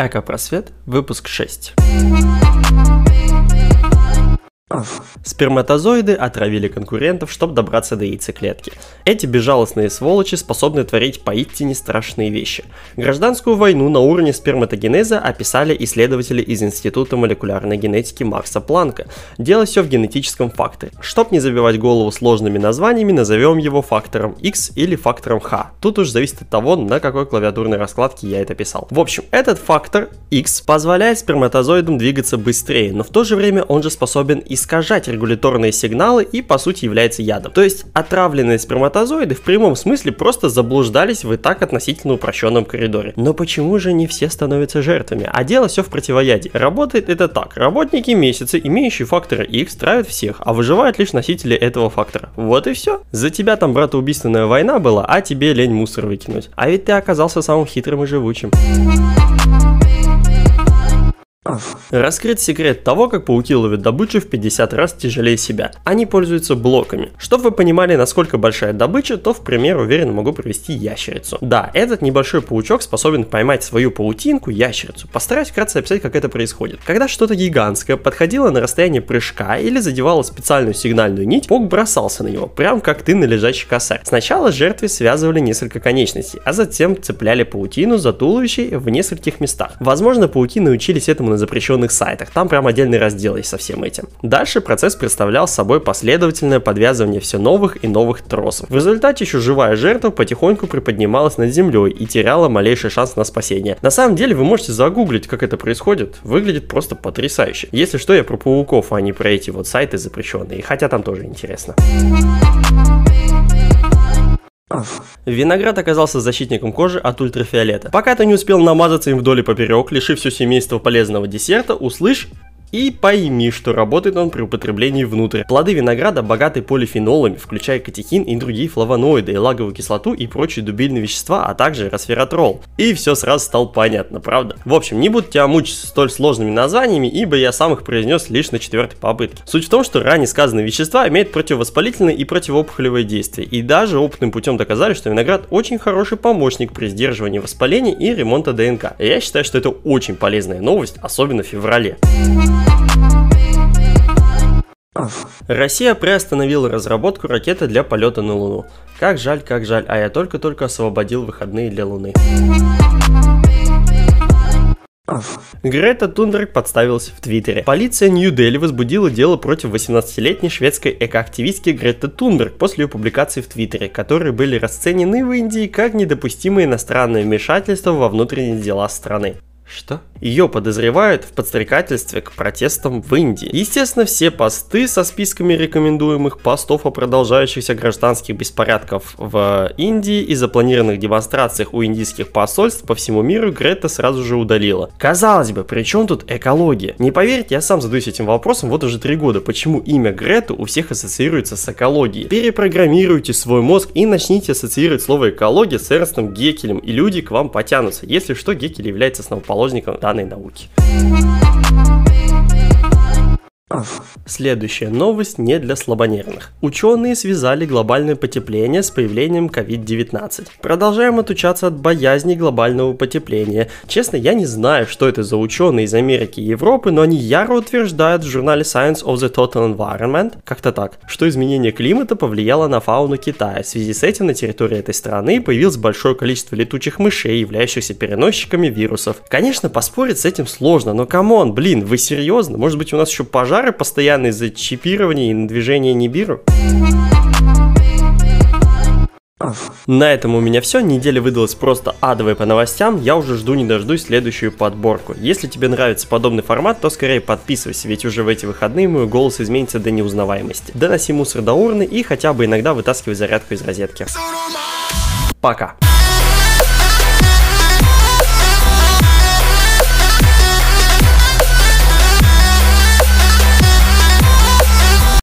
Эко-просвет, выпуск 6. Сперматозоиды отравили конкурентов, чтобы добраться до яйцеклетки. Эти безжалостные сволочи способны творить поистине страшные вещи. Гражданскую войну на уровне сперматогенеза описали исследователи из Института молекулярной генетики Макса Планка. Дело все в генетическом факторе. Чтоб не забивать голову сложными названиями, назовем его фактором X или фактором H. Тут уж зависит от того, на какой клавиатурной раскладке я это писал. В общем, этот фактор X позволяет сперматозоидам двигаться быстрее, но в то же время он же способен и искажать регуляторные сигналы и по сути является ядом. То есть отравленные сперматозоиды в прямом смысле просто заблуждались в и так относительно упрощенном коридоре. Но почему же не все становятся жертвами? А дело все в противоядии. Работает это так. Работники месяца, имеющие факторы X, травят всех, а выживают лишь носители этого фактора. Вот и все. За тебя там братоубийственная война была, а тебе лень мусор выкинуть. А ведь ты оказался самым хитрым и живучим. Раскрыт секрет того, как пауки ловят добычу в 50 раз тяжелее себя. Они пользуются блоками. Чтобы вы понимали, насколько большая добыча, то в пример уверенно могу привести ящерицу. Да, этот небольшой паучок способен поймать свою паутинку, ящерицу. Постараюсь вкратце описать, как это происходит. Когда что-то гигантское подходило на расстояние прыжка или задевало специальную сигнальную нить, паук бросался на него, прям как ты на лежачий косарь. Сначала жертве связывали несколько конечностей, а затем цепляли паутину за туловище в нескольких местах. Возможно, пауки научились этому на запрещенных сайтах. Там прям отдельный раздел есть со всем этим. Дальше процесс представлял собой последовательное подвязывание все новых и новых тросов. В результате еще живая жертва потихоньку приподнималась над землей и теряла малейший шанс на спасение. На самом деле вы можете загуглить, как это происходит. Выглядит просто потрясающе. Если что, я про пауков, а не про эти вот сайты запрещенные. Хотя там тоже интересно. Виноград оказался защитником кожи от ультрафиолета. Пока ты не успел намазаться им вдоль и поперек, лишив все семейство полезного десерта, услышь и пойми, что работает он при употреблении внутрь. Плоды винограда богаты полифенолами, включая катехин и другие флавоноиды, элаговую кислоту и прочие дубильные вещества, а также resveratrol. И все сразу стало понятно, правда? В общем, не буду тебя мучить столь сложными названиями, ибо я сам их произнес лишь на четвертой попытке. Суть в том, что ранее сказанные вещества имеют противовоспалительное и противоопухолевое действие, и даже опытным путем доказали, что виноград очень хороший помощник при сдерживании воспаления и ремонта ДНК. Я считаю, что это очень полезная новость, особенно в феврале. Россия приостановила разработку ракеты для полета на Луну. Как жаль, как жаль, а я только-только освободил выходные для Луны. Грета Тунберг подставилась в Твиттере. Полиция Нью-Дели возбудила дело против 18-летней шведской экоактивистки Греты Тунберг после ее публикаций в Твиттере, которые были расценены в Индии как недопустимое иностранное вмешательство во внутренние дела страны. Что? Ее подозревают в подстрекательстве к протестам в Индии. Естественно, все посты со списками рекомендуемых постов о продолжающихся гражданских беспорядков в Индии и запланированных демонстрациях у индийских посольств по всему миру Грета сразу же удалила. Казалось бы, при чем тут экология? Не поверьте, я сам задаюсь этим вопросом вот уже три года, почему имя Греты у всех ассоциируется с экологией. Перепрограммируйте свой мозг и начните ассоциировать слово экология с Эрнстом Гекелем, и люди к вам потянутся. Если что, Гекель является основоположником данной науки. Следующая новость не для слабонервных. Ученые связали глобальное потепление с появлением COVID-19. Продолжаем отучаться от боязни глобального потепления. Честно, я не знаю, что это за ученые из Америки и Европы, но они яро утверждают в журнале Science of the Total Environment, как-то так, что изменение климата повлияло на фауну Китая. В связи с этим на территории этой страны появилось большое количество летучих мышей, являющихся переносчиками вирусов. Конечно, поспорить с этим сложно, но come on, блин, вы серьезно? Может быть у нас еще пожар пожары постоянные из-за чипирования и движения Нибиру? На этом у меня все, неделя выдалась просто адовой по новостям, я уже жду не дождусь следующую подборку. Если тебе нравится подобный формат, то скорее подписывайся, ведь уже в эти выходные мой голос изменится до неузнаваемости. Доноси мусор до урны и хотя бы иногда вытаскивай зарядку из розетки. Пока.